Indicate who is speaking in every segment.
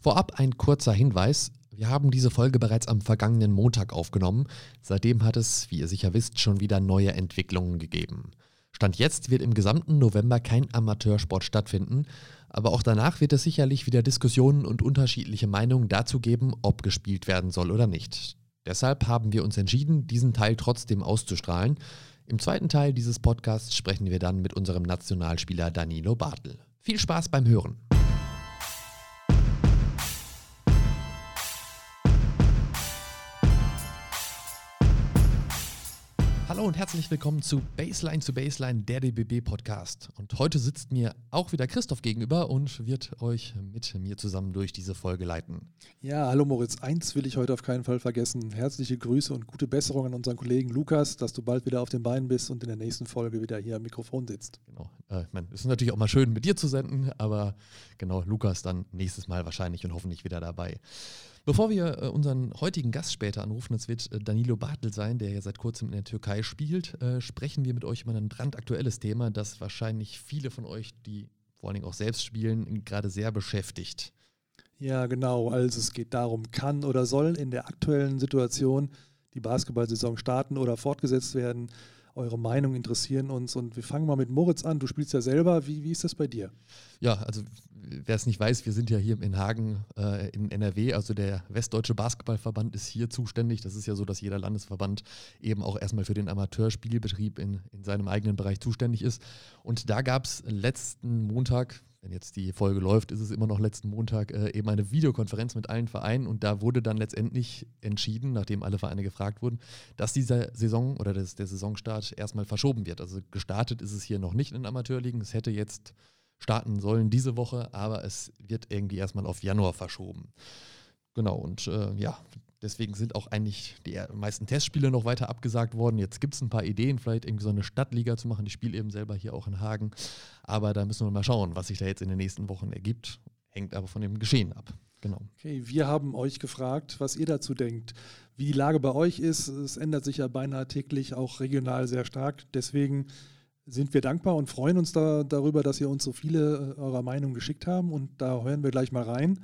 Speaker 1: Vorab ein kurzer Hinweis. Wir haben diese Folge bereits am vergangenen Montag aufgenommen. Seitdem hat es, wie ihr sicher wisst, schon wieder neue Entwicklungen gegeben. Stand jetzt wird im gesamten November kein Amateursport stattfinden, aber auch danach wird es sicherlich wieder Diskussionen und unterschiedliche Meinungen dazu geben, ob gespielt werden soll oder nicht. Deshalb haben wir uns entschieden, diesen Teil trotzdem auszustrahlen. Im zweiten Teil dieses Podcasts sprechen wir dann mit unserem Nationalspieler Danilo Bartel. Viel Spaß beim Hören! Hallo und herzlich willkommen zu Baseline zu Baseline, der DBB Podcast. Und heute sitzt mir auch wieder Christoph gegenüber und wird euch mit mir zusammen durch diese Folge leiten.
Speaker 2: Ja, hallo Moritz. Eins will ich heute auf keinen Fall vergessen. Herzliche Grüße und gute Besserung an unseren Kollegen Lukas, dass du bald wieder auf den Beinen bist und in der nächsten Folge wieder hier am Mikrofon sitzt.
Speaker 1: Genau. Äh, ich meine, es ist natürlich auch mal schön, mit dir zu senden, aber genau, Lukas dann nächstes Mal wahrscheinlich und hoffentlich wieder dabei. Bevor wir äh, unseren heutigen Gast später anrufen, das wird äh, Danilo Bartel sein, der ja seit kurzem in der Türkei spielt, äh, sprechen wir mit euch über ein brandaktuelles Thema, das wahrscheinlich viele von euch, die vor allen Dingen auch selbst spielen, gerade sehr beschäftigt.
Speaker 2: Ja, genau. Also es geht darum, kann oder soll in der aktuellen Situation die Basketballsaison starten oder fortgesetzt werden. Eure Meinung interessieren uns und wir fangen mal mit Moritz an. Du spielst ja selber. Wie, wie ist das bei dir?
Speaker 1: Ja, also wer es nicht weiß, wir sind ja hier in Hagen äh, in NRW, also der Westdeutsche Basketballverband ist hier zuständig. Das ist ja so, dass jeder Landesverband eben auch erstmal für den Amateurspielbetrieb in, in seinem eigenen Bereich zuständig ist. Und da gab es letzten Montag, wenn jetzt die Folge läuft, ist es immer noch letzten Montag, äh, eben eine Videokonferenz mit allen Vereinen und da wurde dann letztendlich entschieden, nachdem alle Vereine gefragt wurden, dass dieser Saison oder das, der Saisonstart erstmal verschoben wird. Also gestartet ist es hier noch nicht in Amateurligen. Es hätte jetzt starten sollen diese Woche, aber es wird irgendwie erstmal auf Januar verschoben. Genau, und äh, ja, deswegen sind auch eigentlich die meisten Testspiele noch weiter abgesagt worden. Jetzt gibt es ein paar Ideen, vielleicht irgendwie so eine Stadtliga zu machen. Ich spiele eben selber hier auch in Hagen. Aber da müssen wir mal schauen, was sich da jetzt in den nächsten Wochen ergibt. Hängt aber von dem Geschehen ab. Genau.
Speaker 2: Okay, wir haben euch gefragt, was ihr dazu denkt, wie die Lage bei euch ist. Es ändert sich ja beinahe täglich, auch regional sehr stark. Deswegen sind wir dankbar und freuen uns da, darüber, dass ihr uns so viele äh, eurer Meinungen geschickt haben. Und da hören wir gleich mal rein,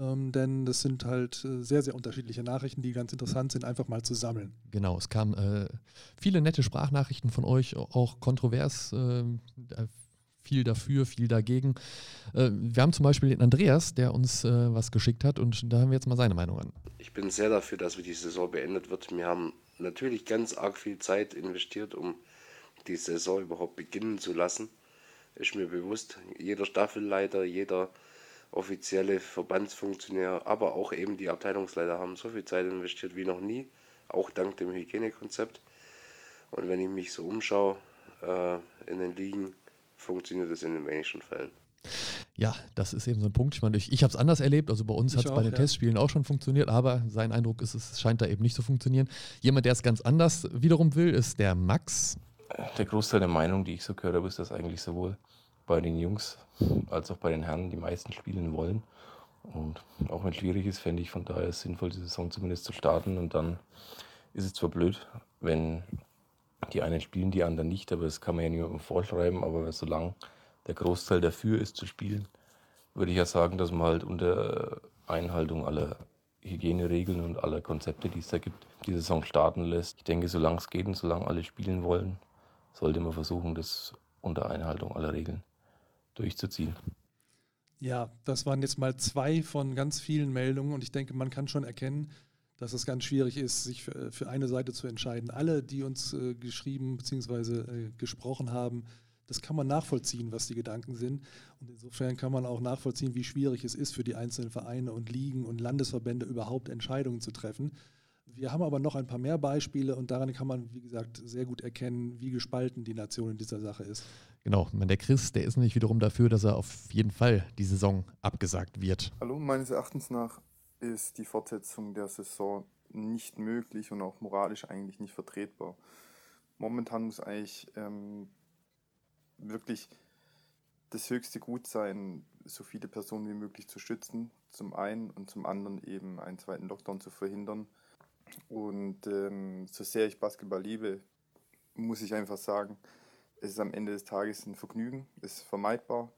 Speaker 2: ähm, denn das sind halt äh, sehr, sehr unterschiedliche Nachrichten, die ganz interessant sind, einfach mal zu sammeln.
Speaker 1: Genau, es kamen äh, viele nette Sprachnachrichten von euch, auch kontrovers. Äh, viel dafür, viel dagegen. Äh, wir haben zum Beispiel den Andreas, der uns äh, was geschickt hat und da haben wir jetzt mal seine Meinung an.
Speaker 3: Ich bin sehr dafür, dass die Saison beendet wird. Wir haben natürlich ganz arg viel Zeit investiert, um die Saison überhaupt beginnen zu lassen. Ist mir bewusst, jeder Staffelleiter, jeder offizielle Verbandsfunktionär, aber auch eben die Abteilungsleiter haben so viel Zeit investiert wie noch nie, auch dank dem Hygienekonzept. Und wenn ich mich so umschaue äh, in den Ligen, funktioniert das in den wenigsten Fällen.
Speaker 1: Ja, das ist eben so ein Punkt. Ich meine, ich, ich habe es anders erlebt. Also bei uns hat es bei den ja. Testspielen auch schon funktioniert, aber sein Eindruck ist, es scheint da eben nicht zu funktionieren. Jemand, der es ganz anders wiederum will, ist der Max
Speaker 4: der Großteil der Meinung, die ich so gehört habe, ist, dass eigentlich sowohl bei den Jungs als auch bei den Herren die meisten spielen wollen. Und auch wenn es schwierig ist, fände ich von daher sinnvoll, die Saison zumindest zu starten. Und dann ist es zwar blöd, wenn die einen spielen, die anderen nicht, aber das kann man ja niemandem vorschreiben. Aber solange der Großteil dafür ist zu spielen, würde ich ja sagen, dass man halt unter Einhaltung aller Hygieneregeln und aller Konzepte, die es da gibt, die Saison starten lässt. Ich denke, solange es geht und solange alle spielen wollen, sollte man versuchen, das unter Einhaltung aller Regeln durchzuziehen.
Speaker 2: Ja, das waren jetzt mal zwei von ganz vielen Meldungen und ich denke, man kann schon erkennen, dass es ganz schwierig ist, sich für, für eine Seite zu entscheiden. Alle, die uns äh, geschrieben bzw. Äh, gesprochen haben, das kann man nachvollziehen, was die Gedanken sind. Und insofern kann man auch nachvollziehen, wie schwierig es ist für die einzelnen Vereine und Ligen und Landesverbände überhaupt Entscheidungen zu treffen. Wir haben aber noch ein paar mehr Beispiele und daran kann man, wie gesagt, sehr gut erkennen, wie gespalten die Nation in dieser Sache ist.
Speaker 1: Genau, der Chris, der ist nämlich wiederum dafür, dass er auf jeden Fall die Saison abgesagt wird.
Speaker 5: Hallo, meines Erachtens nach ist die Fortsetzung der Saison nicht möglich und auch moralisch eigentlich nicht vertretbar. Momentan muss eigentlich ähm, wirklich das höchste Gut sein, so viele Personen wie möglich zu schützen, zum einen und zum anderen eben einen zweiten Lockdown zu verhindern. Und ähm, so sehr ich Basketball liebe, muss ich einfach sagen, es ist am Ende des Tages ein Vergnügen, es ist vermeidbar.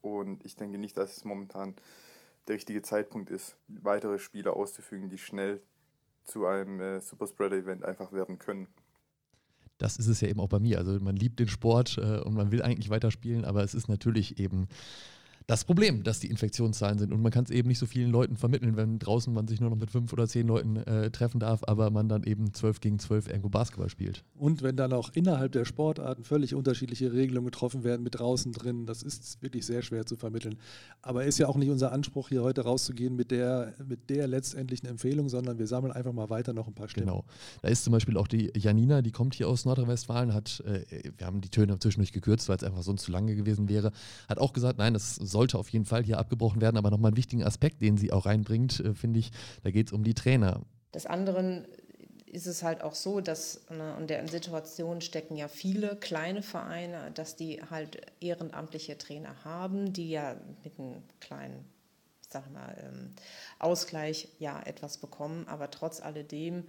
Speaker 5: Und ich denke nicht, dass es momentan der richtige Zeitpunkt ist, weitere Spieler auszufügen, die schnell zu einem äh, Superspreader-Event einfach werden können.
Speaker 1: Das ist es ja eben auch bei mir. Also man liebt den Sport äh, und man will eigentlich weiterspielen, aber es ist natürlich eben das Problem, dass die Infektionszahlen sind. Und man kann es eben nicht so vielen Leuten vermitteln, wenn draußen man sich nur noch mit fünf oder zehn Leuten äh, treffen darf, aber man dann eben zwölf gegen zwölf irgendwo Basketball spielt.
Speaker 2: Und wenn dann auch innerhalb der Sportarten völlig unterschiedliche Regelungen getroffen werden mit draußen drin, das ist wirklich sehr schwer zu vermitteln. Aber ist ja auch nicht unser Anspruch, hier heute rauszugehen mit der, mit der letztendlichen Empfehlung, sondern wir sammeln einfach mal weiter noch ein paar Stimmen. Genau.
Speaker 1: Da ist zum Beispiel auch die Janina, die kommt hier aus Nordrhein-Westfalen, hat, äh, wir haben die Töne zwischendurch gekürzt, weil es einfach sonst zu lange gewesen wäre, hat auch gesagt, nein, das sollte auf jeden Fall hier abgebrochen werden. Aber nochmal einen wichtigen Aspekt, den sie auch reinbringt, äh, finde ich, da geht es um die Trainer.
Speaker 6: Des anderen ist es halt auch so, dass ne, in der Situation stecken ja viele kleine Vereine, dass die halt ehrenamtliche Trainer haben, die ja mit einem kleinen sag mal, ähm, Ausgleich ja etwas bekommen, aber trotz alledem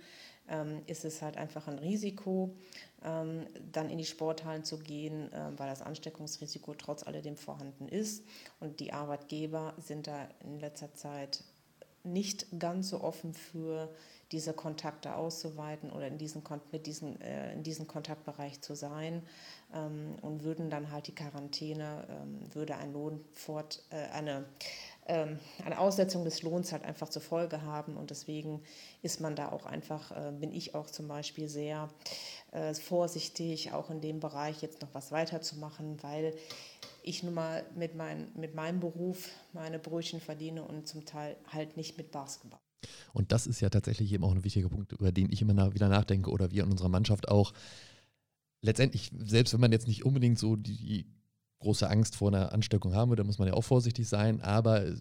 Speaker 6: ähm, ist es halt einfach ein Risiko, ähm, dann in die Sporthallen zu gehen, äh, weil das Ansteckungsrisiko trotz alledem vorhanden ist. Und die Arbeitgeber sind da in letzter Zeit nicht ganz so offen für diese Kontakte auszuweiten oder in diesen, mit diesen, äh, in diesem Kontaktbereich zu sein ähm, und würden dann halt die Quarantäne, ähm, würde ein Lohn fort, äh, eine eine Aussetzung des Lohns halt einfach zur Folge haben. Und deswegen ist man da auch einfach, äh, bin ich auch zum Beispiel sehr äh, vorsichtig, auch in dem Bereich jetzt noch was weiterzumachen, weil ich nun mal mit, mein, mit meinem Beruf meine Brötchen verdiene und zum Teil halt nicht mit Basketball.
Speaker 1: Und das ist ja tatsächlich eben auch ein wichtiger Punkt, über den ich immer wieder nachdenke oder wir in unserer Mannschaft auch. Letztendlich, selbst wenn man jetzt nicht unbedingt so die große Angst vor einer Ansteckung haben, da muss man ja auch vorsichtig sein, aber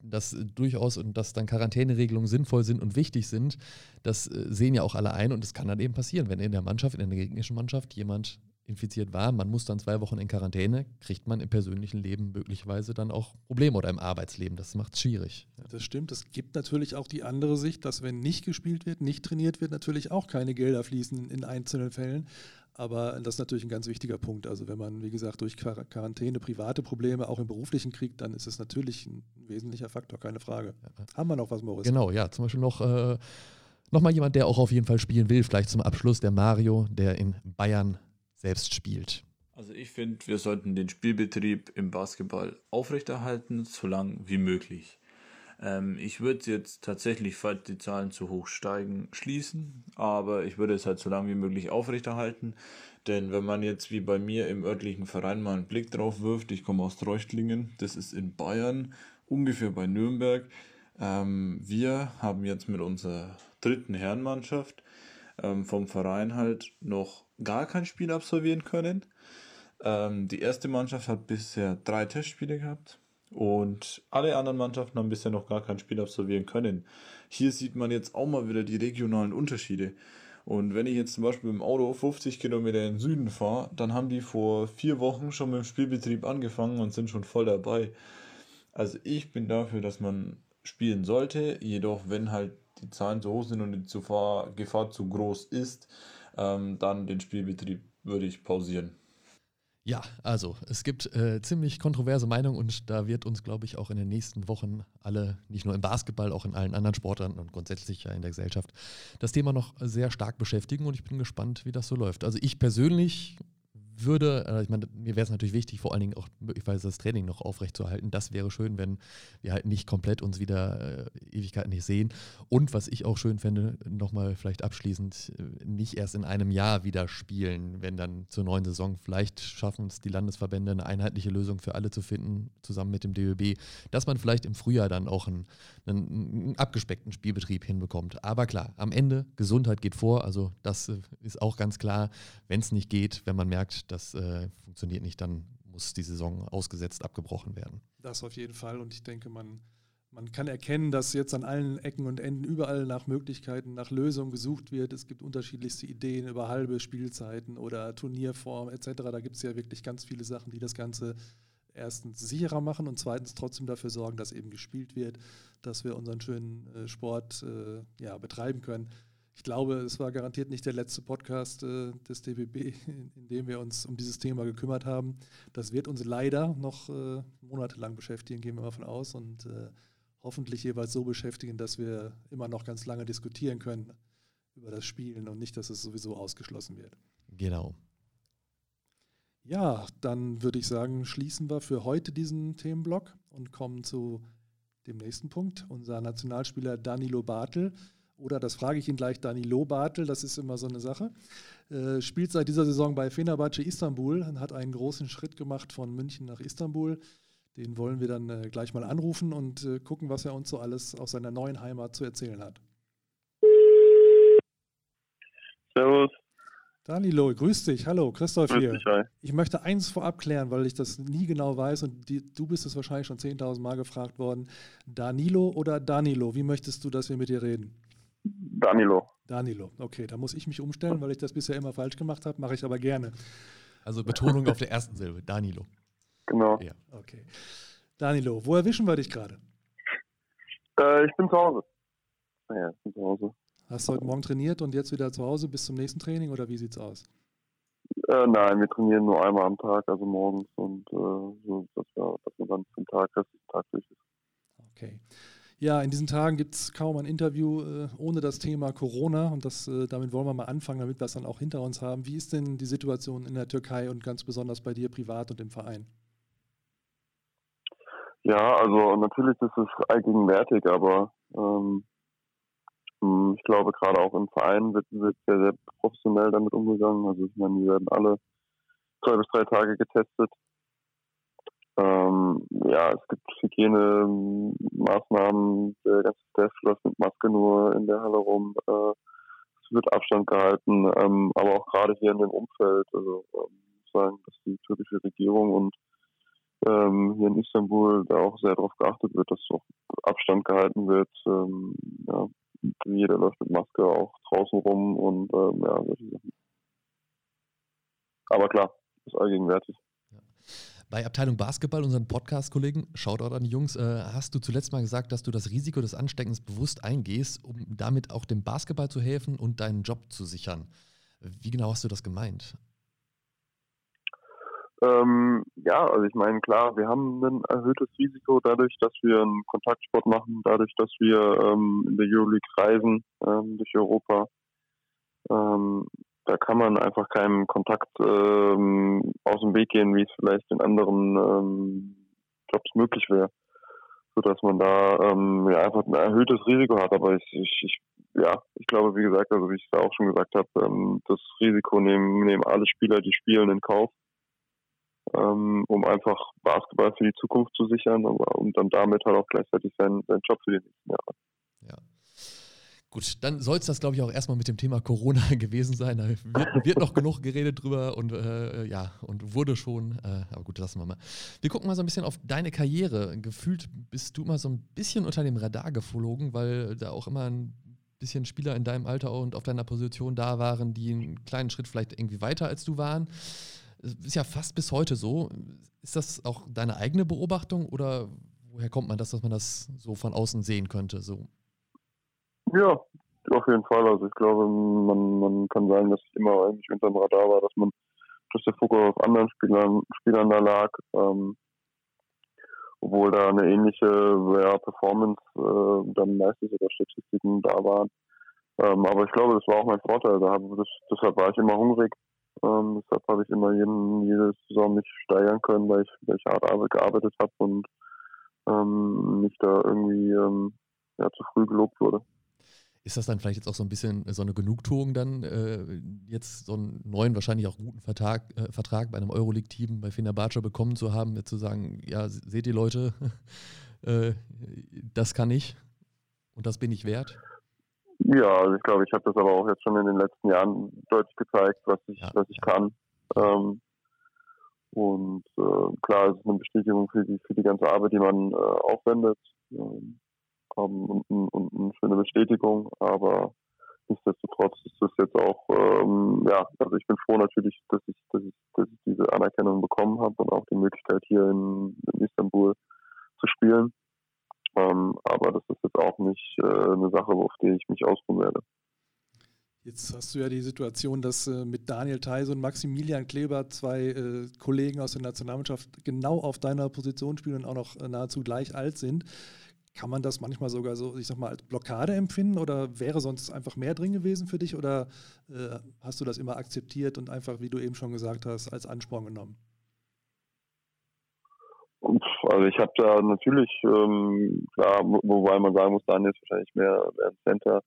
Speaker 1: dass durchaus und dass dann Quarantäneregelungen sinnvoll sind und wichtig sind, das äh, sehen ja auch alle ein und es kann dann eben passieren, wenn in der Mannschaft, in der gegnerischen Mannschaft jemand infiziert war, man muss dann zwei Wochen in Quarantäne, kriegt man im persönlichen Leben möglicherweise dann auch Probleme oder im Arbeitsleben. Das macht es schwierig.
Speaker 2: Das stimmt. Es gibt natürlich auch die andere Sicht, dass wenn nicht gespielt wird, nicht trainiert wird, natürlich auch keine Gelder fließen in einzelnen Fällen. Aber das ist natürlich ein ganz wichtiger Punkt. Also wenn man, wie gesagt, durch Quarantäne private Probleme auch im beruflichen kriegt, dann ist es natürlich ein wesentlicher Faktor, keine Frage. Ja. Haben wir noch was, Moritz?
Speaker 1: Genau, ja. Zum Beispiel noch, äh, noch mal jemand, der auch auf jeden Fall spielen will. Vielleicht zum Abschluss der Mario, der in Bayern selbst spielt.
Speaker 7: Also ich finde, wir sollten den Spielbetrieb im Basketball aufrechterhalten, so lange wie möglich. Ähm, ich würde jetzt tatsächlich, falls die Zahlen zu hoch steigen, schließen, aber ich würde es halt so lange wie möglich aufrechterhalten. Denn wenn man jetzt wie bei mir im örtlichen Verein mal einen Blick drauf wirft, ich komme aus Treuchtlingen, das ist in Bayern, ungefähr bei Nürnberg. Ähm, wir haben jetzt mit unserer dritten Herrenmannschaft ähm, vom Verein halt noch gar kein Spiel absolvieren können. Ähm, die erste Mannschaft hat bisher drei Testspiele gehabt. Und alle anderen Mannschaften haben bisher noch gar kein Spiel absolvieren können. Hier sieht man jetzt auch mal wieder die regionalen Unterschiede. Und wenn ich jetzt zum Beispiel im Auto 50 Kilometer in den Süden fahre, dann haben die vor vier Wochen schon mit dem Spielbetrieb angefangen und sind schon voll dabei. Also ich bin dafür, dass man spielen sollte, jedoch wenn halt die Zahlen zu hoch sind und die Gefahr zu groß ist, ähm, dann den Spielbetrieb würde ich pausieren.
Speaker 1: Ja, also es gibt äh, ziemlich kontroverse Meinungen und da wird uns, glaube ich, auch in den nächsten Wochen alle, nicht nur im Basketball, auch in allen anderen Sportarten und grundsätzlich ja in der Gesellschaft, das Thema noch sehr stark beschäftigen und ich bin gespannt, wie das so läuft. Also ich persönlich würde, äh, ich meine, mir wäre es natürlich wichtig, vor allen Dingen auch möglicherweise das Training noch aufrechtzuerhalten. Das wäre schön, wenn wir halt nicht komplett uns wieder äh, Ewigkeiten nicht sehen. Und was ich auch schön fände, nochmal vielleicht abschließend, äh, nicht erst in einem Jahr wieder spielen, wenn dann zur neuen Saison vielleicht schaffen es die Landesverbände, eine einheitliche Lösung für alle zu finden, zusammen mit dem DÖB, dass man vielleicht im Frühjahr dann auch einen, einen, einen abgespeckten Spielbetrieb hinbekommt. Aber klar, am Ende, Gesundheit geht vor, also das äh, ist auch ganz klar, wenn es nicht geht, wenn man merkt, das äh, funktioniert nicht, dann muss die Saison ausgesetzt, abgebrochen werden.
Speaker 2: Das auf jeden Fall. Und ich denke, man, man kann erkennen, dass jetzt an allen Ecken und Enden überall nach Möglichkeiten, nach Lösungen gesucht wird. Es gibt unterschiedlichste Ideen über halbe Spielzeiten oder Turnierform etc. Da gibt es ja wirklich ganz viele Sachen, die das Ganze erstens sicherer machen und zweitens trotzdem dafür sorgen, dass eben gespielt wird, dass wir unseren schönen äh, Sport äh, ja, betreiben können ich glaube, es war garantiert nicht der letzte Podcast äh, des DBB, in, in, dem wir uns um dieses Thema gekümmert haben. Das wird uns leider noch äh, monatelang beschäftigen, gehen wir mal von aus. Und äh, hoffentlich jeweils so beschäftigen, dass wir immer noch ganz lange diskutieren können über das Spielen und nicht, dass es sowieso ausgeschlossen wird.
Speaker 1: Genau.
Speaker 2: Ja, dann würde ich sagen, schließen wir für heute diesen Themenblock und kommen zu dem nächsten Punkt. Unser Nationalspieler Danilo Bartel, oder das frage ich ihn gleich, Danilo Bartel, das ist immer so eine Sache, äh, spielt seit dieser Saison bei Fenerbahce Istanbul und hat einen großen Schritt gemacht von München nach Istanbul. Den wollen wir dann äh, gleich mal anrufen und äh, gucken, was er uns so alles aus seiner neuen Heimat zu erzählen hat.
Speaker 8: Servus.
Speaker 2: Danilo, grüß dich. Hallo, Christoph
Speaker 8: Grüß
Speaker 2: hier.
Speaker 8: dich.
Speaker 2: Ich möchte eins vorab klären, weil ich das nie genau weiß und die, du bist es wahrscheinlich schon 10.000 Mal gefragt worden. Danilo oder Danilo? Wie möchtest du, dass wir mit dir reden?
Speaker 8: Danilo.
Speaker 2: Danilo. Okay, da muss ich mich umstellen, weil ich das bisher immer falsch gemacht habe. Mache ich aber gerne.
Speaker 1: Also Betonung auf der ersten Silbe, Danilo.
Speaker 8: Genau.
Speaker 1: Ja.
Speaker 2: Okay. Danilo, wo erwischen wir dich gerade?
Speaker 8: Äh, ich bin zu Hause. Ja, ich bin zu Hause.
Speaker 2: Hast du heute Morgen trainiert und jetzt wieder zu Hause bis zum nächsten Training oder wie sieht's aus?
Speaker 8: Äh, nein, wir trainieren nur einmal am Tag, also morgens und äh, so, dass, wir, dass man dann zum Tag, dass der Tag durch ist.
Speaker 2: Okay. Ja, in diesen Tagen gibt es kaum ein Interview äh, ohne das Thema Corona und das, äh, damit wollen wir mal anfangen, damit wir es dann auch hinter uns haben. Wie ist denn die Situation in der Türkei und ganz besonders bei dir privat und im Verein?
Speaker 8: Ja, also natürlich ist es allgegenwärtig, aber ähm, mh, ich glaube gerade auch im Verein wird, wird sehr, sehr professionell damit umgegangen. Also ich meine, wir werden alle zwei bis drei Tage getestet. Ähm, ja, es gibt Hygienemaßnahmen, der ganze Staff läuft mit Maske nur in der Halle rum. Äh, es wird Abstand gehalten, ähm, aber auch gerade hier in dem Umfeld, also ähm, sagen, dass die türkische Regierung und ähm, hier in Istanbul da auch sehr darauf geachtet wird, dass auch Abstand gehalten wird. Ähm, ja, jeder läuft mit Maske auch draußen rum und ähm, ja, solche Sachen. Aber klar, ist allgegenwärtig.
Speaker 1: Bei Abteilung Basketball, unseren Podcast-Kollegen, Shoutout an die Jungs, äh, hast du zuletzt mal gesagt, dass du das Risiko des Ansteckens bewusst eingehst, um damit auch dem Basketball zu helfen und deinen Job zu sichern. Wie genau hast du das gemeint?
Speaker 8: Ähm, ja, also ich meine, klar, wir haben ein erhöhtes Risiko dadurch, dass wir einen Kontaktsport machen, dadurch, dass wir ähm, in der Euroleague reisen ähm, durch Europa. Da kann man einfach keinem Kontakt ähm, aus dem Weg gehen, wie es vielleicht in anderen ähm, Jobs möglich wäre. Sodass man da ähm, ja, einfach ein erhöhtes Risiko hat. Aber ich, ich, ich, ja, ich glaube, wie gesagt, also wie ich es auch schon gesagt habe, ähm, das Risiko nehmen, nehmen alle Spieler, die spielen, in Kauf ähm, um einfach Basketball für die Zukunft zu sichern aber, und dann damit halt auch gleichzeitig seinen, seinen Job für die nächsten Jahre.
Speaker 1: Ja. Gut, dann soll es das, glaube ich, auch erstmal mit dem Thema Corona gewesen sein. Da wird, wird noch genug geredet drüber und äh, ja, und wurde schon. Äh, aber gut, lassen wir mal. Wir gucken mal so ein bisschen auf deine Karriere. Gefühlt bist du immer so ein bisschen unter dem Radar geflogen, weil da auch immer ein bisschen Spieler in deinem Alter und auf deiner Position da waren, die einen kleinen Schritt vielleicht irgendwie weiter als du waren. Ist ja fast bis heute so. Ist das auch deine eigene Beobachtung oder woher kommt man das, dass man das so von außen sehen könnte? So?
Speaker 8: Ja, auf jeden Fall. Also ich glaube, man, man kann sagen, dass ich immer eigentlich unter dem Radar war, dass man, dass der Fokus auf anderen Spielern, Spielern da lag. Ähm, obwohl da eine ähnliche ja, Performance, äh, dann meistens sogar Statistiken da waren. Ähm, aber ich glaube, das war auch mein Vorteil. Da hab, das, deshalb war ich immer hungrig. Ähm, deshalb habe ich immer jeden, jede Saison mich steigern können, weil ich, weil ich hart gearbeitet habe und ähm, nicht da irgendwie ähm, ja, zu früh gelobt wurde.
Speaker 1: Ist das dann vielleicht jetzt auch so ein bisschen so eine Genugtuung dann, äh, jetzt so einen neuen, wahrscheinlich auch guten Vertrag, äh, Vertrag bei einem Euroleague-Team bei Fenerbahce bekommen zu haben, zu sagen, ja, seht ihr Leute, äh, das kann ich und das bin ich wert?
Speaker 8: Ja, also ich glaube, ich habe das aber auch jetzt schon in den letzten Jahren deutlich gezeigt, was ich,
Speaker 1: Ja.
Speaker 8: was ich kann. Ähm, und äh, klar, es ist eine Bestätigung für die, für die ganze Arbeit, die man äh, aufwendet. Ähm, und, und, und eine schöne Bestätigung, aber nichtsdestotrotz ist das jetzt auch, ähm, ja, also ich bin froh natürlich, dass ich, dass ich, dass ich diese Anerkennung bekommen habe und auch die Möglichkeit hier in, in Istanbul zu spielen. Ähm, aber das ist jetzt auch nicht äh, eine Sache, auf die ich mich ausruhen werde.
Speaker 2: Jetzt hast du ja die Situation, dass äh, mit Daniel Theiss und Maximilian Kleber zwei äh, Kollegen aus der Nationalmannschaft genau auf deiner Position spielen und auch noch äh, nahezu gleich alt sind. Kann man das manchmal sogar so, ich sag mal, als Blockade empfinden oder wäre sonst einfach mehr drin gewesen für dich oder äh, hast du das immer akzeptiert und einfach, wie du eben schon gesagt hast, als Ansporn genommen?
Speaker 8: Also ich habe da natürlich, ähm, klar, wobei man sagen muss, Daniel ist wahrscheinlich mehr, ein Center,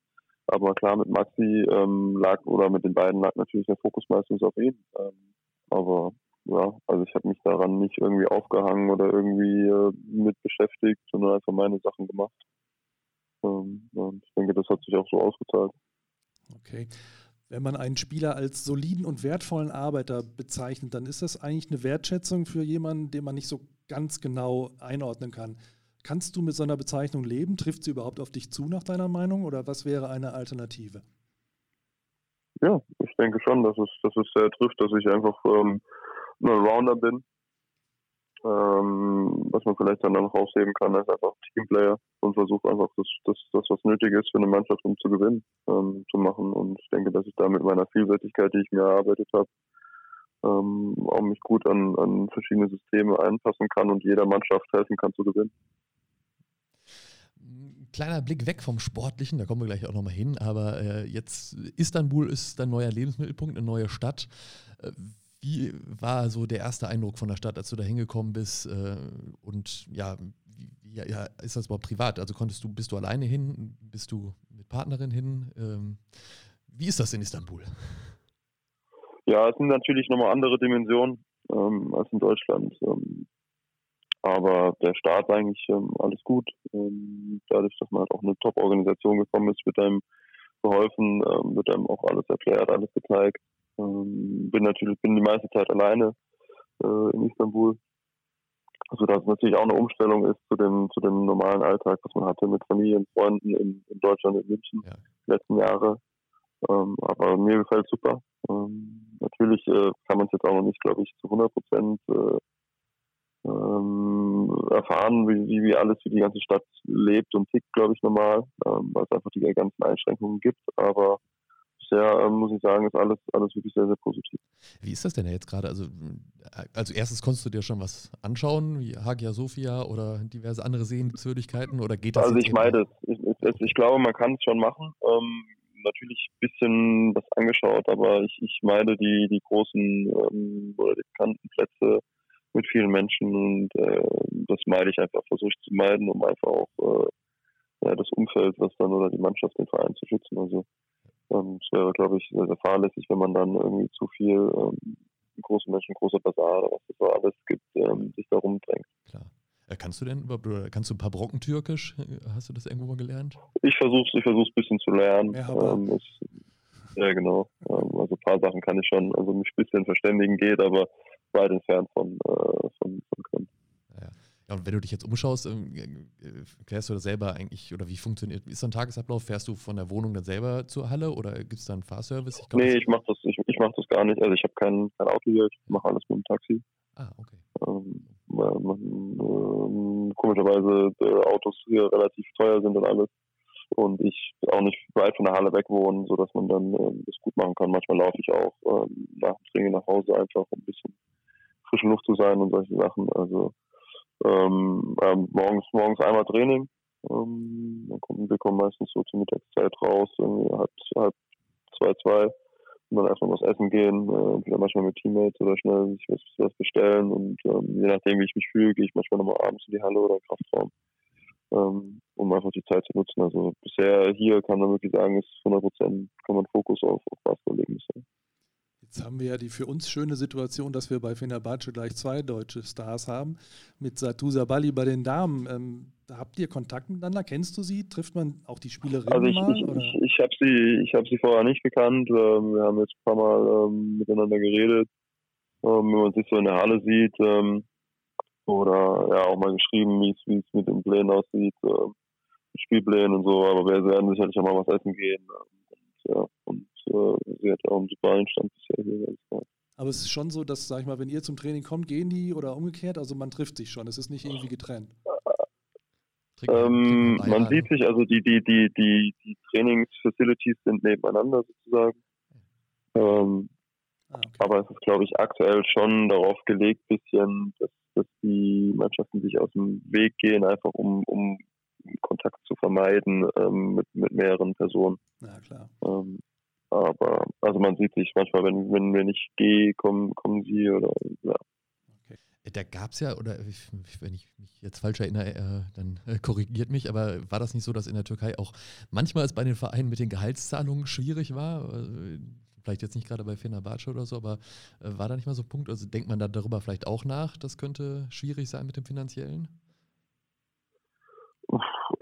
Speaker 8: aber klar, mit Maxi ähm, lag oder mit den beiden lag natürlich der Fokus meistens auf ihn. Ähm, aber ja, also ich habe mich daran nicht irgendwie aufgehangen oder irgendwie äh, mit beschäftigt, sondern einfach meine Sachen gemacht. Ähm, und ich denke, das hat sich auch so ausgezahlt.
Speaker 2: Okay. Wenn man einen Spieler als soliden und wertvollen Arbeiter bezeichnet, dann ist das eigentlich eine Wertschätzung für jemanden, den man nicht so ganz genau einordnen kann. Kannst du mit so einer Bezeichnung leben? Trifft sie überhaupt auf dich zu, nach deiner Meinung? Oder was wäre eine Alternative?
Speaker 8: Ja, ich denke schon, dass es, dass es sehr trifft, dass ich einfach ähm, Allrounder bin. Ähm, was man vielleicht dann noch rausheben kann, ist einfach Teamplayer und versuche einfach das, das, das, was nötig ist für eine Mannschaft, um zu gewinnen, ähm, zu machen. Und ich denke, dass ich da mit meiner Vielseitigkeit, die ich mir erarbeitet habe, ähm, auch mich gut an, an verschiedene Systeme einpassen kann und jeder Mannschaft helfen kann zu gewinnen.
Speaker 1: Kleiner Blick weg vom Sportlichen, da kommen wir gleich auch nochmal hin, aber äh, jetzt Istanbul ist dein neuer Lebensmittelpunkt, eine neue Stadt. Äh, wie war so der erste Eindruck von der Stadt, als du da hingekommen bist? Äh, und ja, wie, ja, ist das überhaupt privat? Also konntest du, bist du alleine hin? Bist du mit Partnerin hin? Ähm, wie ist das in Istanbul?
Speaker 8: Ja, es sind natürlich nochmal andere Dimensionen ähm, als in Deutschland. Ähm, aber der Start eigentlich ähm, alles gut. Ähm, dadurch, dass man halt auch eine Top-Organisation gekommen ist, wird einem geholfen, ähm, wird einem auch alles erklärt, alles gezeigt. Ähm, bin natürlich bin die meiste Zeit alleine äh, in Istanbul. Also dass es natürlich auch eine Umstellung ist zu dem zu dem normalen Alltag, was man hatte mit Familien, Freunden in, in Deutschland, in München ja. die letzten Jahre. Ähm, aber mir gefällt super. Ähm, natürlich äh, kann man es jetzt auch noch nicht, glaube ich, zu 100 Prozent äh, ähm, erfahren, wie, wie, wie alles, wie die ganze Stadt lebt und tickt, glaube ich, normal, ähm, weil es einfach die ganzen Einschränkungen gibt. Aber bisher ähm, muss ich sagen, ist alles, alles wirklich sehr, sehr positiv.
Speaker 1: Wie ist das denn jetzt gerade? Also, also erstes konntest du dir schon was anschauen, wie Hagia Sophia oder diverse andere Sehenswürdigkeiten oder geht das?
Speaker 8: Also ich meine, ich, ich, ich, glaube, man kann es schon machen. Ähm, natürlich ein bisschen was angeschaut, aber ich, ich meide die, die großen ähm, oder die bekannten Plätze mit vielen Menschen und äh, das meide ich einfach, versuche ich zu meiden, um einfach auch äh, ja, das Umfeld, was dann oder die Mannschaft, den Verein zu schützen. Also es wäre, glaube ich, sehr, sehr fahrlässig, wenn man dann irgendwie zu viel ähm, große Menschen, großer Bazar oder was es so alles gibt, ähm, sich da rumdrängt.
Speaker 1: Klar. Äh, kannst du denn überhaupt, kannst du ein paar Brocken Türkisch? Hast du das irgendwo mal gelernt?
Speaker 8: Ich versuche es ich versuch's ein bisschen zu lernen. Ja, ähm, es, ja genau. Ähm, also ein paar Sachen kann ich schon, also mich ein bisschen verständigen geht, aber weit entfernt von, äh, von, von Können.
Speaker 1: Ja, und wenn du dich jetzt umschaust, ähm, klärst du das selber eigentlich, oder wie funktioniert, ist so ein Tagesablauf? Fährst du von der Wohnung dann selber zur Halle oder gibt es da einen Fahrservice?
Speaker 8: Ich glaub, nee, ich mache das, ich, ich mach das gar nicht. Also ich habe kein, kein Auto hier, ich mache alles mit dem Taxi.
Speaker 1: Ah, okay.
Speaker 8: Ähm, weil ähm, komischerweise äh, Autos hier relativ teuer sind und alles. Und ich auch nicht weit von der Halle weg wohne, sodass man dann ähm, das gut machen kann. Manchmal laufe ich auch ähm, nach dem Training nach Hause einfach, um ein bisschen frische Luft zu sein und solche Sachen. Also ähm, ähm, morgens, morgens einmal Training. Ähm, dann kommen, wir kommen meistens so zur Mittagszeit raus, irgendwie halb, halb zwei, zwei. Und dann erstmal was essen gehen, äh, wieder manchmal mit Teammates oder schnell sich was, was bestellen. Und ähm, je nachdem, wie ich mich fühle, gehe ich manchmal nochmal abends in die Halle oder Kraftraum, ähm, um einfach die Zeit zu nutzen. Also bisher hier kann man wirklich sagen, ist 100 Prozent, kann man Fokus auf, auf Basketball legen bisher.
Speaker 2: Jetzt haben wir ja die für uns schöne Situation, dass wir bei Fenerbahce gleich zwei deutsche Stars haben. Mit Satu Sabali bei den Damen. Ähm, habt ihr Kontakt miteinander? Kennst du sie? Trifft man auch die Spielerin
Speaker 8: also ich,
Speaker 2: mal?
Speaker 8: Ich, ich, ich habe sie, hab sie vorher nicht gekannt. Ähm, wir haben jetzt ein paar Mal ähm, miteinander geredet. Ähm, wenn man sich so in der Halle sieht ähm, oder ja auch mal geschrieben, wie es mit den Plänen aussieht, äh, Spielplänen und so. Aber wir werden sicherlich auch mal was essen gehen. Und, ja, und äh, sie hat auch einen super Einstand bisher hier.
Speaker 2: Aber es ist schon so, dass, sag ich mal, wenn ihr zum Training kommt, gehen die oder umgekehrt? Also man trifft sich schon, es ist nicht irgendwie getrennt.
Speaker 8: Ähm, man sieht sich, also die, die, die, die, die Trainingsfacilities sind nebeneinander sozusagen. Ähm, ah, okay. Aber es ist, glaube ich, aktuell schon darauf gelegt, bisschen, dass, dass die Mannschaften sich aus dem Weg gehen, einfach um, um Kontakt zu vermeiden ähm, mit, mit mehreren Personen.
Speaker 2: Ja, klar.
Speaker 8: Ähm, aber also man sieht sich manchmal, wenn, wenn wenn ich gehe, kommen, kommen sie oder ja.
Speaker 1: Äh, da gab es ja, oder wenn ich mich jetzt falsch erinnere, äh, dann äh, korrigiert mich, aber war das nicht so, dass in der Türkei auch manchmal es bei den Vereinen mit den Gehaltszahlungen schwierig war? Vielleicht jetzt nicht gerade bei Fenerbahce oder so, aber war da nicht mal so ein Punkt? Also denkt man da darüber vielleicht auch nach, das könnte schwierig sein mit dem Finanziellen?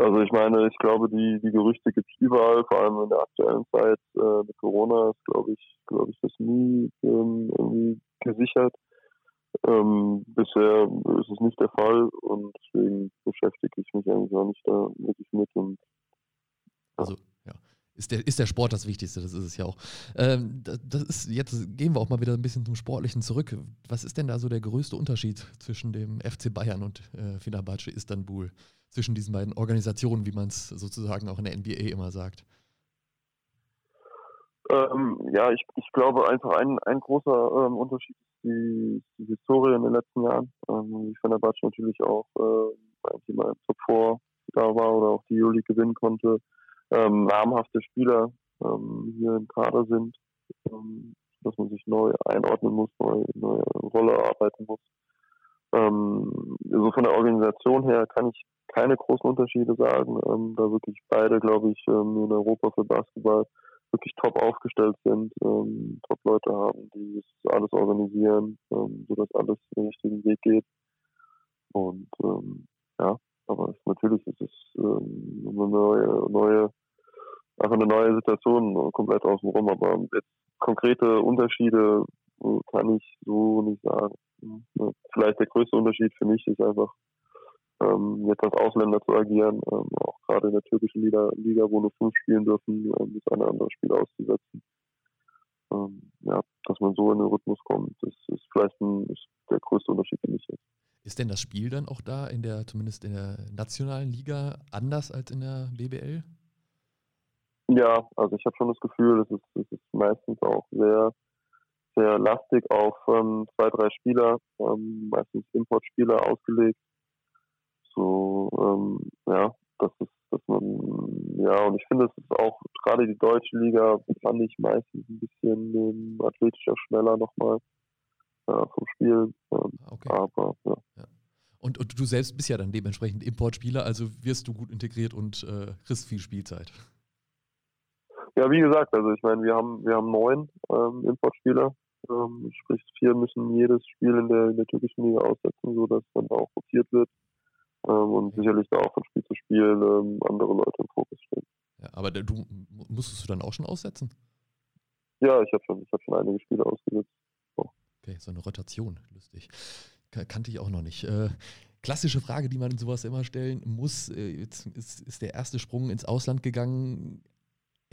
Speaker 8: Also ich meine, ich glaube, die, die Gerüchte gibt es überall, vor allem in der aktuellen Zeit äh, mit Corona ist, glaube ich, glaube ich, das nie ähm, irgendwie gesichert. Ähm, bisher ist es nicht der Fall und deswegen beschäftige ich mich eigentlich auch nicht da wirklich mit. Und,
Speaker 1: ja. Also, ja. Ist der, ist der Sport das Wichtigste, das ist es ja auch. Ähm, das ist, jetzt gehen wir auch mal wieder ein bisschen zum Sportlichen zurück. Was ist denn da so der größte Unterschied zwischen dem FC Bayern und äh, Fenerbahce Istanbul? Zwischen diesen beiden Organisationen, wie man es sozusagen auch in der NBA immer sagt?
Speaker 8: Ähm, ja, ich, ich glaube einfach ein, ein großer ähm, Unterschied ist die, die Historie in den letzten Jahren. Ähm, wie Fenerbahce natürlich auch äh, eigentlich immer im Top 4 da war oder auch die Juli gewinnen konnte. Ähm, namhafte Spieler ähm, hier im Kader sind, ähm, dass man sich neu einordnen muss, neu, neue Rolle erarbeiten muss. Ähm, also von der Organisation her kann ich keine großen Unterschiede sagen, ähm, da wirklich beide, glaube ich, ähm, in Europa für Basketball wirklich top aufgestellt sind, ähm, top Leute haben, die alles organisieren, ähm, sodass alles den richtigen Weg geht. Und ähm, ja, aber es, natürlich ist es ähm, eine neue, neue, einfach eine neue Situation komplett außenrum. Aber jetzt konkrete Unterschiede äh, kann ich so nicht sagen. Vielleicht der größte Unterschied für mich ist einfach, ähm, jetzt als Ausländer zu agieren, ähm, auch gerade in der türkischen Liga, Liga wo nur fünf spielen dürfen, ähm, das eine andere Spiel auszusetzen. Ähm, ja, dass man so in den Rhythmus kommt, das ist vielleicht ein, ist der größte Unterschied für mich jetzt.
Speaker 1: Ist denn das Spiel dann auch da in der, zumindest in der nationalen Liga, anders als in der BBL?
Speaker 8: Ja, also ich habe schon das Gefühl, es ist, es ist meistens auch sehr, sehr lastig auf ähm, zwei, drei Spieler, ähm, meistens Importspieler ausgelegt so, ähm, ja, das ist, dass man, ja, und ich finde, es ist auch gerade die deutsche Liga, fand ich meistens ein bisschen ähm, athletischer, schneller nochmal äh, vom Spiel. Ähm, okay. Aber, ja. ja.
Speaker 1: Und, und, du selbst bist ja dann dementsprechend Importspieler, also wirst du gut integriert und äh, kriegst viel Spielzeit.
Speaker 8: Ja, wie gesagt, also ich meine, wir haben, wir haben neun ähm, Importspieler. Ähm, sprich, vier müssen jedes Spiel in der, in der türkischen Liga aussetzen, sodass dann auch rotiert wird und sicherlich da auch von Spiel zu Spiel ähm, andere Leute im Fokus stehen.
Speaker 1: Ja, aber du musstest du dann auch schon aussetzen?
Speaker 8: Ja, ich habe schon, hab schon einige Spiele ausgesetzt.
Speaker 1: Oh. Okay, so eine Rotation, lustig. Kannte ich auch noch nicht. Äh, klassische Frage, die man in sowas immer stellen muss. Äh, jetzt ist, ist der erste Sprung ins Ausland gegangen.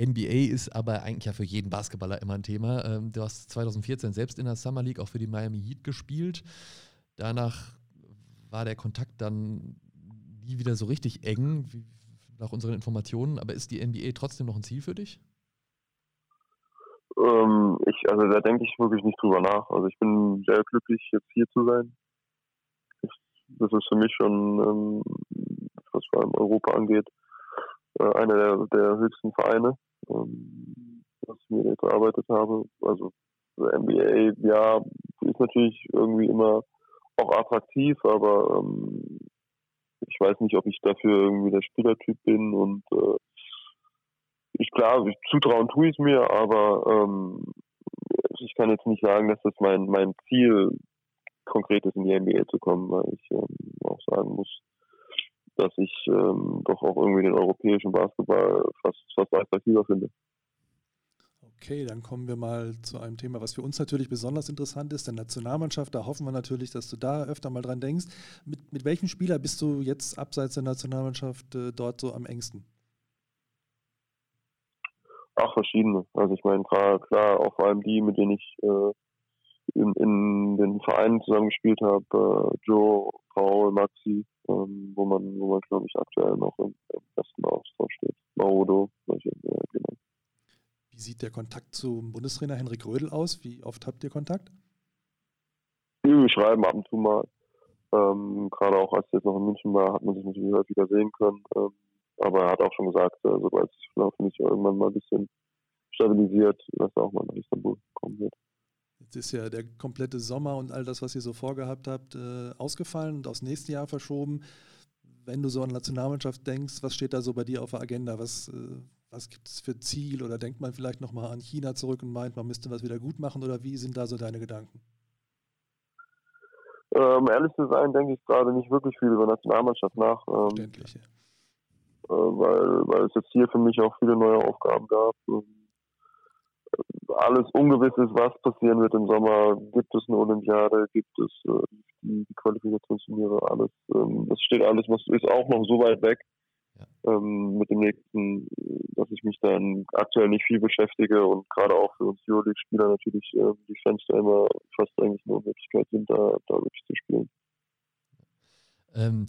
Speaker 1: NBA ist aber eigentlich ja für jeden Basketballer immer ein Thema. Ähm, du hast 2014 selbst in der Summer League auch für die Miami Heat gespielt. Danach war der Kontakt dann nie wieder so richtig eng, wie, nach unseren Informationen. Aber ist die NBA trotzdem noch ein Ziel für dich?
Speaker 8: Ähm, ich, also da denke ich wirklich nicht drüber nach. Also ich bin sehr glücklich, jetzt hier zu sein. Ich, das ist für mich schon, ähm, was vor allem Europa angeht, äh, einer der, der, höchsten Vereine, ähm, was ich mir gearbeitet habe. Also NBA, ja, ist natürlich irgendwie immer auch attraktiv, aber ähm, ich weiß nicht, ob ich dafür irgendwie der Spielertyp bin und äh, ich klar, zutrauen tue ich es mir, aber ähm, ich kann jetzt nicht sagen, dass das mein, mein Ziel konkret ist, in die NBA zu kommen, weil ich ähm, auch sagen muss, dass ich ähm, doch auch irgendwie den europäischen Basketball fast, fast attraktiver finde.
Speaker 2: Okay, dann kommen wir mal zu einem Thema, was für uns natürlich besonders interessant ist, der Nationalmannschaft. Da hoffen wir natürlich, dass du da öfter mal dran denkst. Mit, mit welchem Spieler bist du jetzt abseits der Nationalmannschaft äh, dort so am engsten?
Speaker 8: Ach, verschiedene. Also ich meine, klar, klar, auch vor allem die, mit denen ich äh, in, in, den Vereinen zusammengespielt habe, äh, Joe, Paul, Maxi, ähm, wo man, wo man glaube ich aktuell noch im, im besten Austausch steht. Maodo, solche, äh, genau.
Speaker 2: Wie sieht der Kontakt zum Bundestrainer Henrik Rödel aus? Wie oft habt ihr Kontakt?
Speaker 8: Wir schreiben ab und zu mal. Ähm, Gerade auch als er jetzt noch in München war, hat man sich natürlich häufiger sehen können. Ähm, aber er hat auch schon gesagt, äh, sobald es für mich irgendwann mal ein bisschen stabilisiert, dass er auch mal nach Istanbul kommen wird.
Speaker 2: Jetzt ist ja der komplette Sommer und all das, was ihr so vorgehabt habt, äh, ausgefallen und aufs nächste Jahr verschoben. Wenn du so an Nationalmannschaft denkst, was steht da so bei dir auf der Agenda? Was, äh, was gibt es für Ziel? Oder denkt man vielleicht nochmal an China zurück und meint, man müsste was wieder gut machen? Oder wie sind da so deine Gedanken?
Speaker 8: Ähm, ehrlich zu sein, denke ich gerade nicht wirklich viel über Nationalmannschaft nach. Ähm,
Speaker 2: Verständlich, ja.
Speaker 8: äh, weil, weil es jetzt hier für mich auch viele neue Aufgaben gab. Ähm, alles ungewiss ist, was passieren wird im Sommer. Gibt es eine Olympiade? Gibt es äh, die, die Qualifikationsturniere? Alles. Ähm, das steht alles, was ist auch noch so weit weg. Ja. Ähm, mit dem nächsten, dass ich mich dann aktuell nicht viel beschäftige und gerade auch für uns Euroleague-Spieler natürlich äh, die Fenster immer fast eigentlich eine Unmöglichkeit sind, da, da wirklich zu spielen.
Speaker 1: Ähm,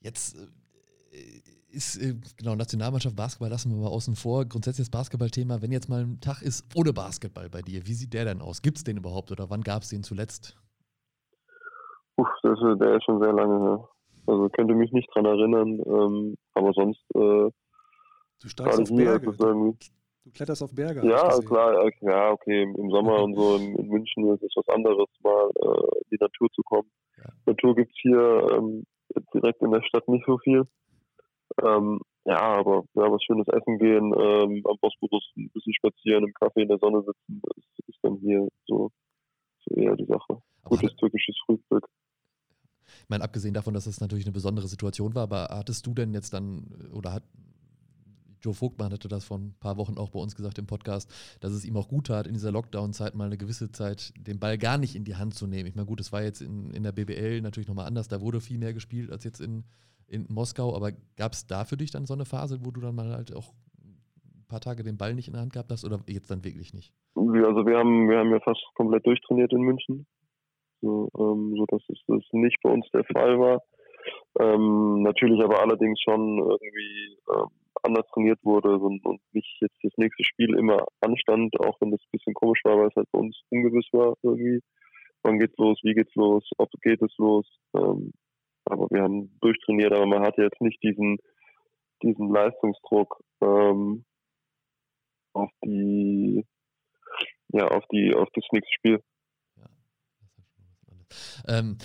Speaker 1: jetzt äh, ist, äh, genau, Nationalmannschaft Basketball lassen wir mal außen vor. Grundsätzlich das Basketballthema, wenn jetzt mal ein Tag ist ohne Basketball bei dir, wie sieht der denn aus? Gibt es den überhaupt oder wann gab es den zuletzt?
Speaker 8: Uff, das, der ist schon sehr lange her. Also könnte mich nicht dran erinnern, ähm, aber sonst. Äh,
Speaker 2: du steigst auf Berge. Du, du, kletterst auf Berge.
Speaker 8: Ja, klar, äh, ja, okay, im Sommer und so in, in, München ist es was anderes, mal äh, in die Natur zu kommen. Ja. Natur gibt es hier ähm, direkt in der Stadt nicht so viel. Ähm, ja, aber ja, was schönes Essen gehen, ähm, am Bosporus ein bisschen spazieren, im Kaffee in der Sonne sitzen, das ist dann hier so, so eher die Sache. Aber Gutes türkisches Frühstück.
Speaker 1: Ich meine, abgesehen davon, dass das natürlich eine besondere Situation war, aber hattest du denn jetzt dann, oder hat Joe Vogtmann hatte das vor ein paar Wochen auch bei uns gesagt im Podcast, dass es ihm auch gut tat, in dieser Lockdown-Zeit mal eine gewisse Zeit den Ball gar nicht in die Hand zu nehmen. Ich meine, gut, es war jetzt in, in der BBL natürlich nochmal anders, da wurde viel mehr gespielt als jetzt in, in Moskau, aber gab es da für dich dann so eine Phase, wo du dann mal halt auch ein paar Tage den Ball nicht in der Hand gehabt hast oder jetzt dann wirklich nicht?
Speaker 8: Also wir haben, wir haben ja fast komplett durchtrainiert in München, so, ähm, so dass es das nicht bei uns der Fall war. Ähm, natürlich aber allerdings schon irgendwie ähm, anders trainiert wurde und, und nicht jetzt das nächste Spiel immer anstand, auch wenn das ein bisschen komisch war, weil es halt bei uns ungewiss war irgendwie. Wann geht's los, wie geht's los, ob geht es los. Ähm, aber wir haben durchtrainiert, aber man hatte jetzt nicht diesen, diesen Leistungsdruck ähm, auf die, ja, auf die, auf das nächste Spiel.
Speaker 1: Ähm,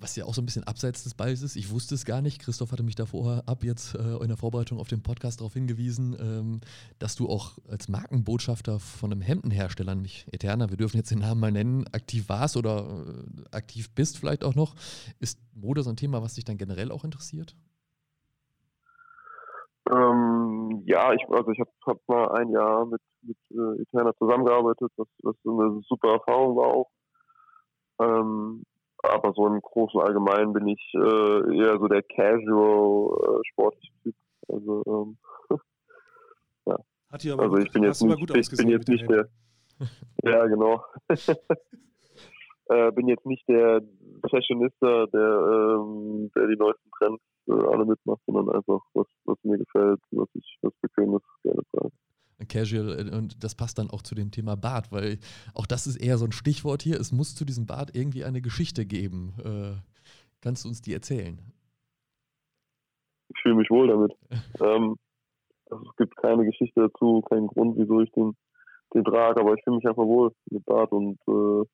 Speaker 1: was ja auch so ein bisschen abseits des Balls ist, ich wusste es gar nicht. Christoph hatte mich da vorher ab jetzt äh, in der Vorbereitung auf den Podcast darauf hingewiesen, ähm, dass du auch als Markenbotschafter von einem Hemdenhersteller, nämlich Eterna, wir dürfen jetzt den Namen mal nennen, aktiv warst oder äh, aktiv bist vielleicht auch noch. Ist Mode so ein Thema, was dich dann generell auch interessiert?
Speaker 8: Ähm, ja, ich, also ich habe hab mal ein Jahr mit, mit äh, Eterna zusammengearbeitet, was, was eine super Erfahrung war auch. Ähm, aber so im Großen und Allgemeinen bin ich äh, eher so der casual äh, sportliche Typ. Also, ähm, ja.
Speaker 2: Hat also
Speaker 8: gut, ich bin jetzt nicht, ich bin jetzt nicht der, ja genau. äh, bin jetzt nicht der Fashionista, der, ähm, der die neuesten Trends äh, alle mitmacht, sondern einfach was, was mir gefällt, was ich was gerne trage.
Speaker 1: Casual äh, und das passt dann auch zu dem Thema Bart, weil auch das ist eher so ein Stichwort hier. Es muss zu diesem Bart irgendwie eine Geschichte geben. Äh, kannst du uns die erzählen?
Speaker 8: Ich fühle mich wohl damit. ähm, also es gibt keine Geschichte dazu, keinen Grund, wieso ich den, den trage, aber ich fühle mich einfach wohl mit Bart und äh,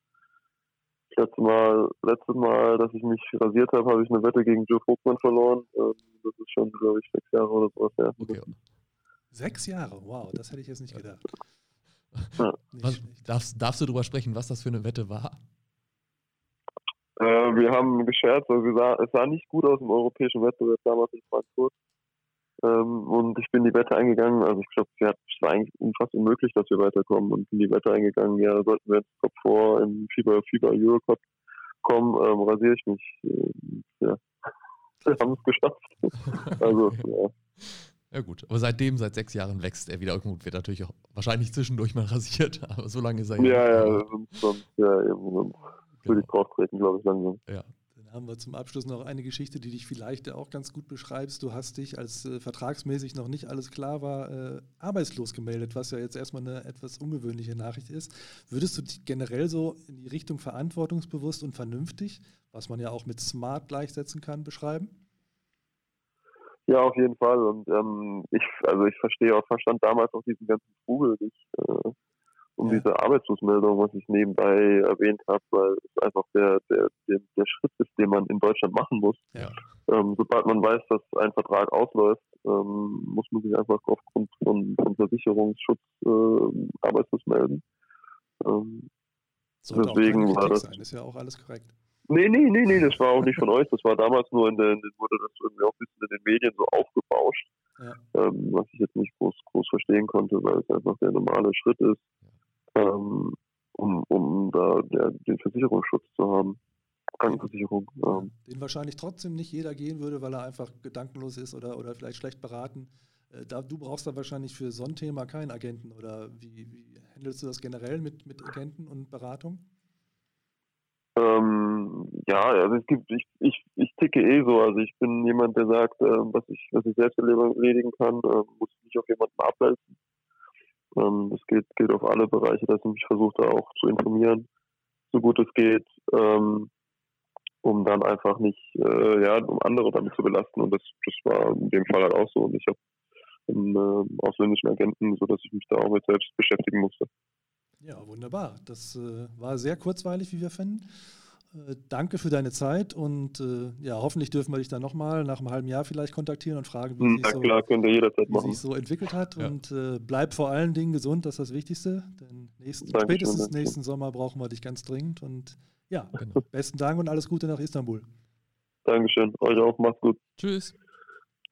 Speaker 8: letztes Mal, letztes Mal, dass ich mich rasiert habe, habe ich eine Wette gegen Joe Vogtmann verloren. Ähm, das ist schon, glaube ich, sechs Jahre oder sowas her. Okay.
Speaker 2: Sechs Jahre, wow, das hätte ich jetzt nicht gedacht.
Speaker 1: Nicht was, darfst, darfst du darüber sprechen, was das für eine Wette war?
Speaker 8: Äh, wir haben gescherzt, also sah, es sah nicht gut aus im europäischen Wettbewerb damals in Frankfurt. Ähm, und ich bin die Wette eingegangen, also ich glaube, es war eigentlich fast unmöglich, dass wir weiterkommen und bin die Wette eingegangen, ja, sollten wir ins Top 4 im FIBA, FIBA Eurocup kommen, ähm, rasiere ich mich. Ähm, ja, wir haben es geschafft. also, ja.
Speaker 1: Ja gut, aber seitdem, seit sechs Jahren wächst er wieder. Gut, wird natürlich auch wahrscheinlich zwischendurch mal rasiert, aber so lange ist er
Speaker 8: ja. Ja, ja, sonst, sonst, ja, eben, sonst genau. würde ich drauf treten, glaube ich, langsam.
Speaker 1: Ja.
Speaker 2: haben wir zum Abschluss noch eine Geschichte, die dich vielleicht auch ganz gut beschreibst. Du hast dich, als äh, vertragsmäßig noch nicht alles klar war, äh, arbeitslos gemeldet, was ja jetzt erstmal eine etwas ungewöhnliche Nachricht ist. Würdest du dich generell so in die Richtung verantwortungsbewusst und vernünftig, was man ja auch mit smart gleichsetzen kann, beschreiben?
Speaker 8: Ja, auf jeden Fall. Und ähm, ich, also ich verstehe auch, verstand damals auch diesen ganzen Trubel nicht. Äh, um ja. diese Arbeitslosmeldung, was ich nebenbei erwähnt habe, weil es einfach der, der, der, der, Schritt ist, den man in Deutschland machen muss. Ja. Ähm, sobald man weiß, dass ein Vertrag ausläuft, ähm, muss man sich einfach aufgrund von, von Versicherungsschutz äh, arbeitslos melden. Ähm,
Speaker 2: deswegen war das. Sein. Ist ja auch alles korrekt.
Speaker 8: Nee, nee, nee, nee, das war auch nicht von euch. Das war damals nur in den, wurde das irgendwie auch ein bisschen in den Medien so aufgebauscht, ja. ähm, was ich jetzt nicht groß, groß verstehen konnte, weil es einfach der normale Schritt ist ähm, um, um da der, den Versicherungsschutz zu haben. Krankenversicherung.
Speaker 2: Ähm. Den wahrscheinlich trotzdem nicht jeder gehen würde, weil er einfach gedankenlos ist oder, oder vielleicht schlecht beraten. Äh, da, du brauchst da wahrscheinlich für so ein Thema keinen Agenten oder wie, wie handelst du das generell mit, mit Agenten und Beratung?
Speaker 8: Ähm, ja, also es gibt, ich, ich, ich ticke eh so, also ich bin jemand, der sagt, äh, was ich, was ich selbst erledigen kann, äh, muss ich nicht auf jemanden abwälzen. Ähm, das geht, geht auf alle Bereiche, dass ich mich versuche, da auch zu informieren, so gut es geht, ähm, um dann einfach nicht, äh, ja, um andere damit zu belasten. Und das, das war in dem Fall halt auch so. Und ich habe einen äh, ausländischen Agenten, sodass ich mich da auch mit selbst beschäftigen musste.
Speaker 2: Ja, wunderbar. Das äh, war sehr kurzweilig, wie wir finden. Äh, danke für deine Zeit und äh, ja, hoffentlich dürfen wir dich dann nochmal nach einem halben Jahr vielleicht kontaktieren und fragen, wie hm, sich so, klar, wie sich so entwickelt hat. Ja. Und äh, bleib vor allen Dingen gesund, das ist das Wichtigste. Denn nächsten, spätestens nächsten Sommer brauchen wir dich ganz dringend. Und ja, genau. besten Dank und alles Gute nach Istanbul.
Speaker 8: Dankeschön. Euch auch. Macht's gut.
Speaker 1: Tschüss.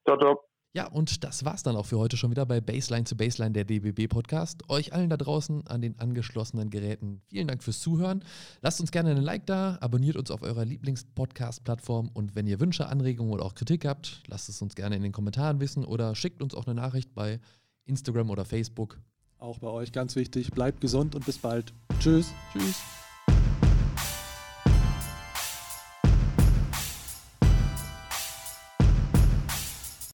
Speaker 8: Ciao, ciao.
Speaker 1: Ja, und das war's dann auch für heute schon wieder bei Baseline zu Baseline, der DBB Podcast. Euch allen da draußen an den angeschlossenen Geräten vielen Dank fürs Zuhören. Lasst uns gerne einen Like da, abonniert uns auf eurer Lieblings-Podcast-Plattform und wenn ihr Wünsche, Anregungen oder auch Kritik habt, lasst es uns gerne in den Kommentaren wissen oder schickt uns auch eine Nachricht bei Instagram oder Facebook.
Speaker 2: Auch bei euch ganz wichtig, bleibt gesund und bis bald. Tschüss.
Speaker 1: Tschüss.